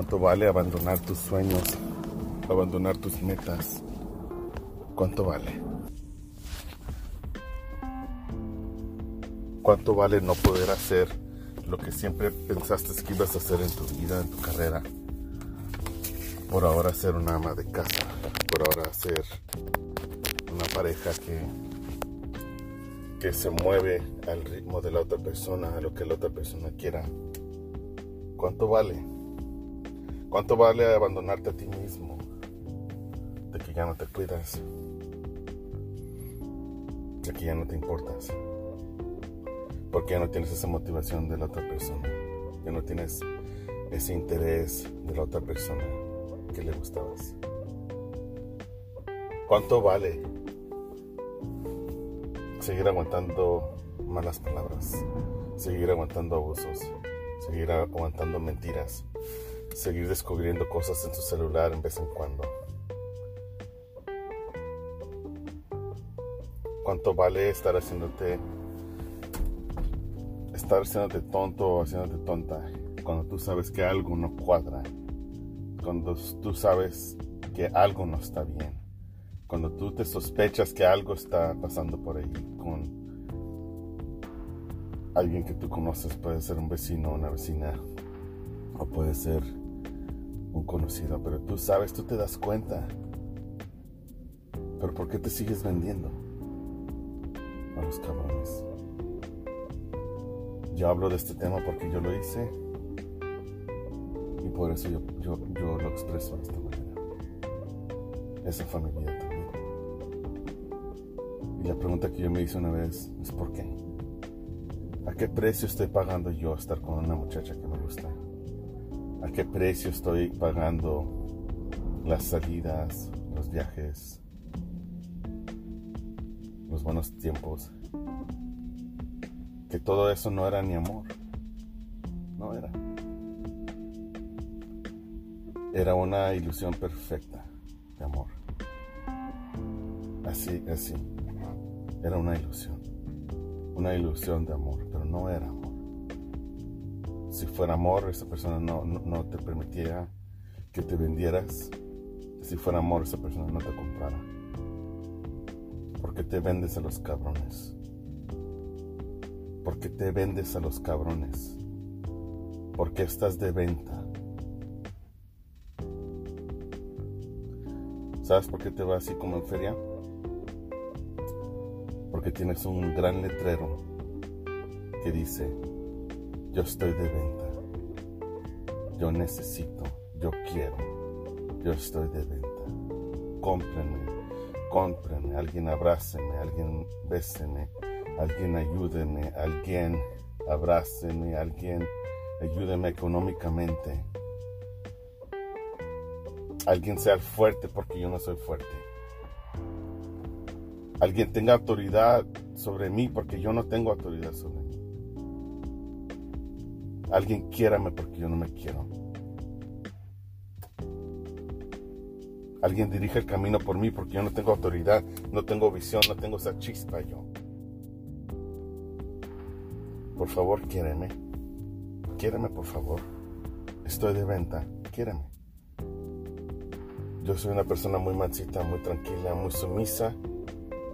¿Cuánto vale abandonar tus sueños? Abandonar tus metas. ¿Cuánto vale? ¿Cuánto vale no poder hacer lo que siempre pensaste que ibas a hacer en tu vida, en tu carrera? Por ahora ser una ama de casa, por ahora ser una pareja que, que se mueve al ritmo de la otra persona, a lo que la otra persona quiera. ¿Cuánto vale? ¿Cuánto vale abandonarte a ti mismo? De que ya no te cuidas. De que ya no te importas. Porque ya no tienes esa motivación de la otra persona. Ya no tienes ese interés de la otra persona que le gustabas. ¿Cuánto vale seguir aguantando malas palabras? Seguir aguantando abusos. Seguir aguantando mentiras seguir descubriendo cosas en su celular en vez en cuando. ¿Cuánto vale estar haciéndote estar haciéndote tonto o haciéndote tonta cuando tú sabes que algo no cuadra? Cuando tú sabes que algo no está bien. Cuando tú te sospechas que algo está pasando por ahí con alguien que tú conoces, puede ser un vecino una vecina, o puede ser un conocido, pero tú sabes, tú te das cuenta. Pero ¿por qué te sigues vendiendo a los cabrones? Yo hablo de este tema porque yo lo hice y por eso yo, yo, yo lo expreso de esta manera. Esa familia también. Y la pregunta que yo me hice una vez es ¿por qué? ¿A qué precio estoy pagando yo estar con una muchacha que me gusta? A qué precio estoy pagando las salidas, los viajes, los buenos tiempos. Que todo eso no era ni amor. No era. Era una ilusión perfecta de amor. Así, así. Era una ilusión. Una ilusión de amor, pero no era amor si fuera amor, esa persona no, no, te permitiera que te vendieras. Si fuera amor, esa persona no te comprara. ¿Por qué te vendes a los cabrones? ¿Por qué te vendes a los cabrones? ¿Por qué estás de venta? ¿Sabes por qué te va así como en feria? Porque tienes un gran letrero que dice yo estoy de venta. Yo necesito, yo quiero, yo estoy de venta. Cómprenme, cómprenme, alguien abráceme, alguien béseme, alguien ayúdeme, alguien abráceme, alguien ayúdeme económicamente. Alguien sea fuerte porque yo no soy fuerte. Alguien tenga autoridad sobre mí porque yo no tengo autoridad sobre mí. Alguien quiérame porque yo no me quiero. Alguien dirige el camino por mí porque yo no tengo autoridad, no tengo visión, no tengo esa chispa yo. Por favor, quiéreme. Quiéreme, por favor. Estoy de venta. Quiéreme. Yo soy una persona muy mansita, muy tranquila, muy sumisa.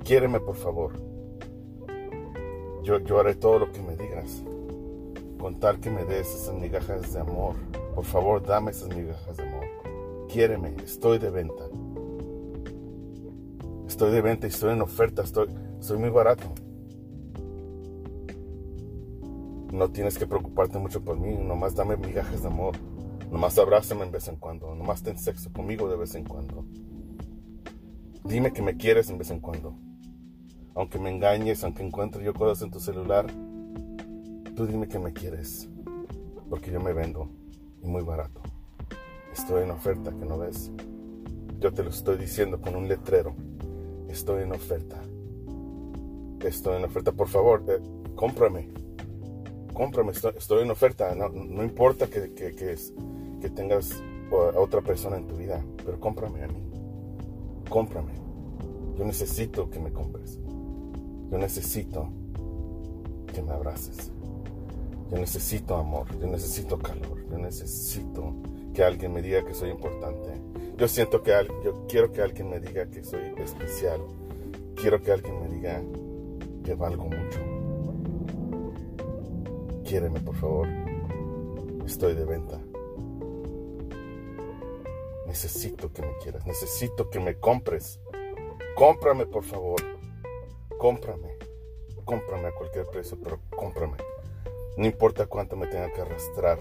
Quiéreme, por favor. Yo, yo haré todo lo que me digas contar que me des esas migajas de amor. Por favor, dame esas migajas de amor. Quiéreme, estoy de venta. Estoy de venta y estoy en oferta, estoy, soy muy barato. No tienes que preocuparte mucho por mí, nomás dame migajas de amor. Nomás abrázame en vez en cuando, nomás ten sexo conmigo de vez en cuando. Dime que me quieres en vez en cuando. Aunque me engañes, aunque encuentre yo cosas en tu celular, Tú dime que me quieres, porque yo me vendo y muy barato. Estoy en oferta, que no ves. Yo te lo estoy diciendo con un letrero. Estoy en oferta. Estoy en oferta. Por favor, eh, cómprame. Cómprame. Estoy, en oferta. No, importa que, que, tengas a otra persona en tu vida, pero cómprame a mí. Cómprame. Yo necesito que me compres. Yo necesito que me abraces. Yo necesito amor, yo necesito calor, yo necesito que alguien me diga que soy importante. Yo siento que yo quiero que alguien me diga que soy especial. Quiero que alguien me diga que valgo mucho. Quiéreme, por favor. Estoy de venta. Necesito que me quieras. Necesito que me compres. Cómprame, por favor. Cómprame. Cómprame a cualquier precio, pero cómprame. No importa cuánto me tenga que arrastrar.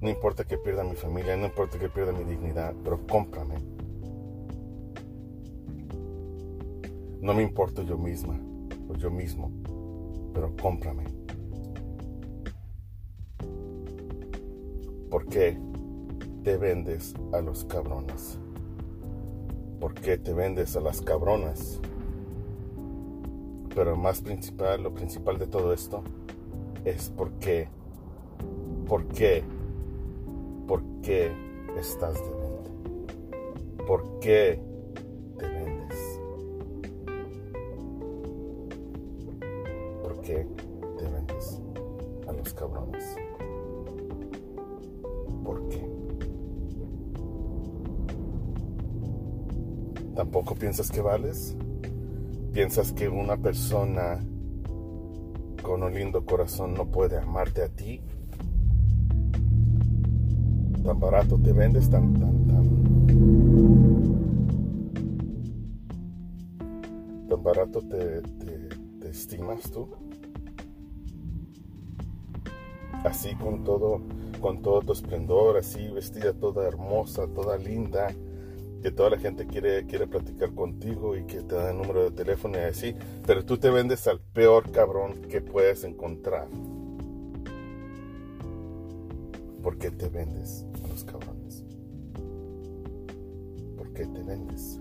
No importa que pierda mi familia, no importa que pierda mi dignidad, pero cómprame. No me importo yo misma o yo mismo, pero cómprame. ¿Por qué te vendes a los cabrones? ¿Por qué te vendes a las cabronas? Pero más principal, lo principal de todo esto es por qué, por qué ¿Por qué estás de venta? ¿Por qué te vendes? ¿Por qué te vendes a los cabrones? ¿Por qué? ¿Tampoco piensas que vales? ¿Piensas que una persona con un lindo corazón no puede amarte a ti. Tan barato te vendes, tan, tan, tan, tan barato te, te, estimas tú. Así con todo, con todo tu esplendor, así vestida toda hermosa, toda linda, que toda la gente quiere, quiere platicar contigo y que te da el número de teléfono y así, pero tú te vendes al peor cabrón que puedes encontrar. ¿Por qué te vendes a los cabrones? ¿Por qué te vendes?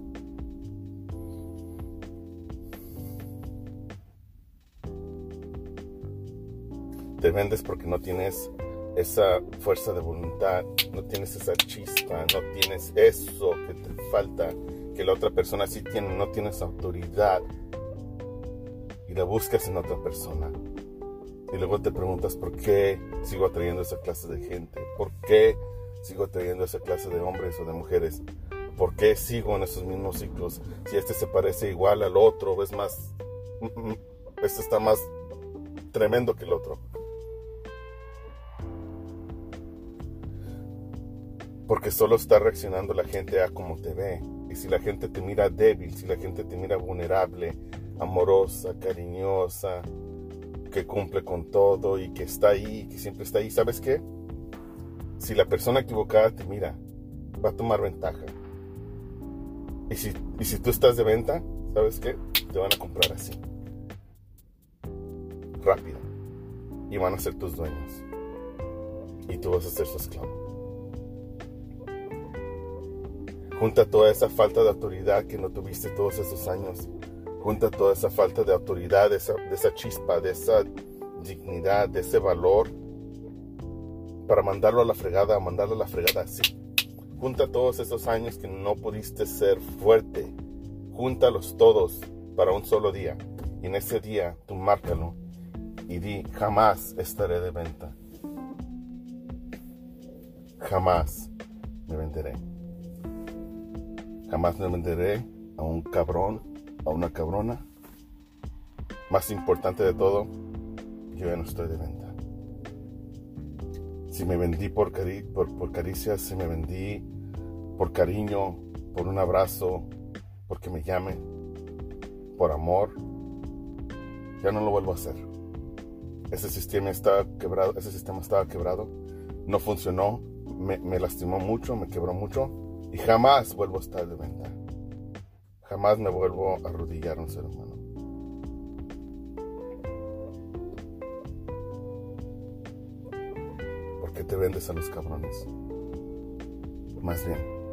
Te vendes porque no tienes esa fuerza de voluntad, no tienes esa chispa, no tienes eso que te falta, que la otra persona sí tiene, no tienes autoridad y la buscas en otra persona. Y luego te preguntas por qué sigo atrayendo esa clase de gente, por qué sigo atrayendo esa clase de hombres o de mujeres, por qué sigo en esos mismos ciclos. Si este se parece igual al otro, es más, mm, mm, este está más tremendo que el otro. Porque solo está reaccionando la gente a cómo te ve. Y si la gente te mira débil, si la gente te mira vulnerable, amorosa, cariñosa, que cumple con todo y que está ahí, que siempre está ahí, ¿sabes qué? Si la persona equivocada te mira, va a tomar ventaja. Y si, y si tú estás de venta, ¿sabes qué? Te van a comprar así. Rápido. Y van a ser tus dueños. Y tú vas a ser su esclavo. Junta toda esa falta de autoridad que no tuviste todos esos años junta toda esa falta de autoridad, de esa, chispa, de esa dignidad, de ese valor, para mandarlo a la fregada, mandarlo a la fregada así. Junta todos esos años que no pudiste ser fuerte. Júntalos todos para un solo día. Y en ese día tú márcalo y di, jamás estaré de venta. Jamás me venderé. Jamás me venderé a un cabrón a una cabrona. Más importante de todo, yo ya no estoy de venta. Si me vendí por, por, caricias, si me vendí por cariño, por un abrazo, porque me llame, por amor, ya no lo vuelvo a hacer. Ese sistema está quebrado, ese sistema estaba quebrado, no funcionó, me lastimó mucho, me quebró mucho y jamás vuelvo a estar de venta. Jamás me vuelvo a arrodillar a un ser humano. ¿Por qué te vendes a los cabrones? Más bien, ¿por qué te